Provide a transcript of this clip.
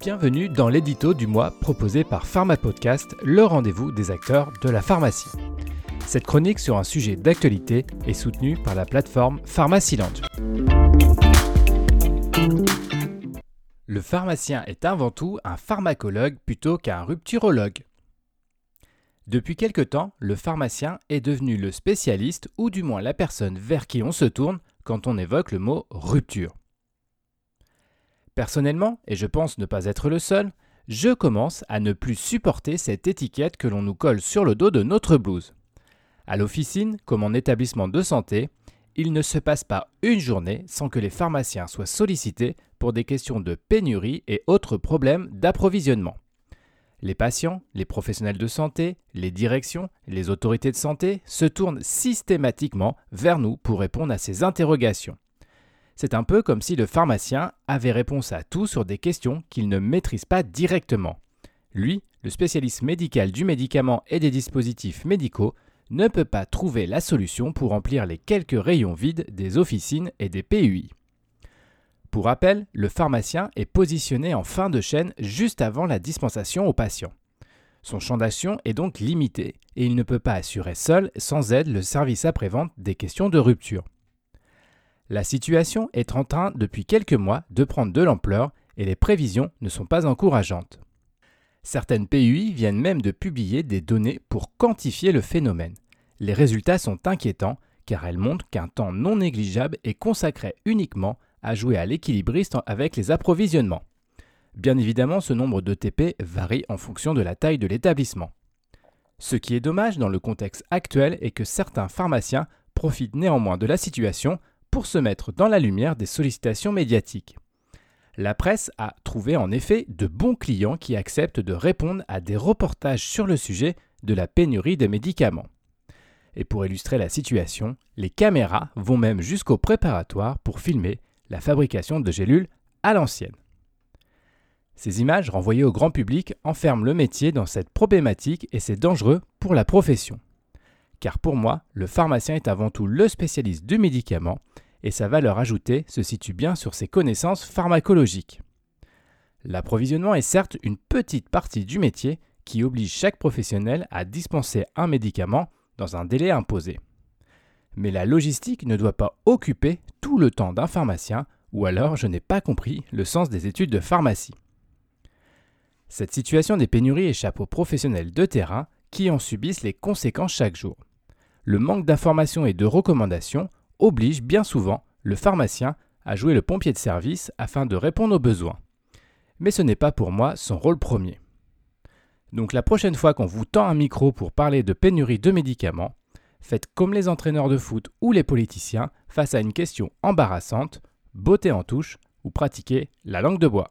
Bienvenue dans l'édito du mois proposé par Pharmapodcast, le rendez-vous des acteurs de la pharmacie. Cette chronique sur un sujet d'actualité est soutenue par la plateforme Pharmacyland. Le pharmacien est avant tout un pharmacologue plutôt qu'un rupturologue. Depuis quelque temps, le pharmacien est devenu le spécialiste ou du moins la personne vers qui on se tourne quand on évoque le mot rupture. Personnellement, et je pense ne pas être le seul, je commence à ne plus supporter cette étiquette que l'on nous colle sur le dos de notre blouse. À l'officine, comme en établissement de santé, il ne se passe pas une journée sans que les pharmaciens soient sollicités pour des questions de pénurie et autres problèmes d'approvisionnement. Les patients, les professionnels de santé, les directions, les autorités de santé se tournent systématiquement vers nous pour répondre à ces interrogations. C'est un peu comme si le pharmacien avait réponse à tout sur des questions qu'il ne maîtrise pas directement. Lui, le spécialiste médical du médicament et des dispositifs médicaux, ne peut pas trouver la solution pour remplir les quelques rayons vides des officines et des PUI. Pour rappel, le pharmacien est positionné en fin de chaîne juste avant la dispensation au patient. Son champ d'action est donc limité et il ne peut pas assurer seul, sans aide, le service après-vente des questions de rupture. La situation est en train depuis quelques mois de prendre de l'ampleur et les prévisions ne sont pas encourageantes. Certaines PUI viennent même de publier des données pour quantifier le phénomène. Les résultats sont inquiétants car elles montrent qu'un temps non négligeable est consacré uniquement à jouer à l'équilibriste avec les approvisionnements. Bien évidemment, ce nombre de TP varie en fonction de la taille de l'établissement. Ce qui est dommage dans le contexte actuel est que certains pharmaciens profitent néanmoins de la situation pour se mettre dans la lumière des sollicitations médiatiques. La presse a trouvé en effet de bons clients qui acceptent de répondre à des reportages sur le sujet de la pénurie de médicaments. Et pour illustrer la situation, les caméras vont même jusqu'au préparatoire pour filmer la fabrication de gélules à l'ancienne. Ces images renvoyées au grand public enferment le métier dans cette problématique et c'est dangereux pour la profession. Car pour moi, le pharmacien est avant tout le spécialiste du médicament et sa valeur ajoutée se situe bien sur ses connaissances pharmacologiques. L'approvisionnement est certes une petite partie du métier qui oblige chaque professionnel à dispenser un médicament dans un délai imposé. Mais la logistique ne doit pas occuper tout le temps d'un pharmacien, ou alors je n'ai pas compris le sens des études de pharmacie. Cette situation des pénuries échappe aux professionnels de terrain qui en subissent les conséquences chaque jour. Le manque d'informations et de recommandations oblige bien souvent le pharmacien à jouer le pompier de service afin de répondre aux besoins. Mais ce n'est pas pour moi son rôle premier. Donc la prochaine fois qu'on vous tend un micro pour parler de pénurie de médicaments, faites comme les entraîneurs de foot ou les politiciens face à une question embarrassante, beauté en touche ou pratiquez la langue de bois.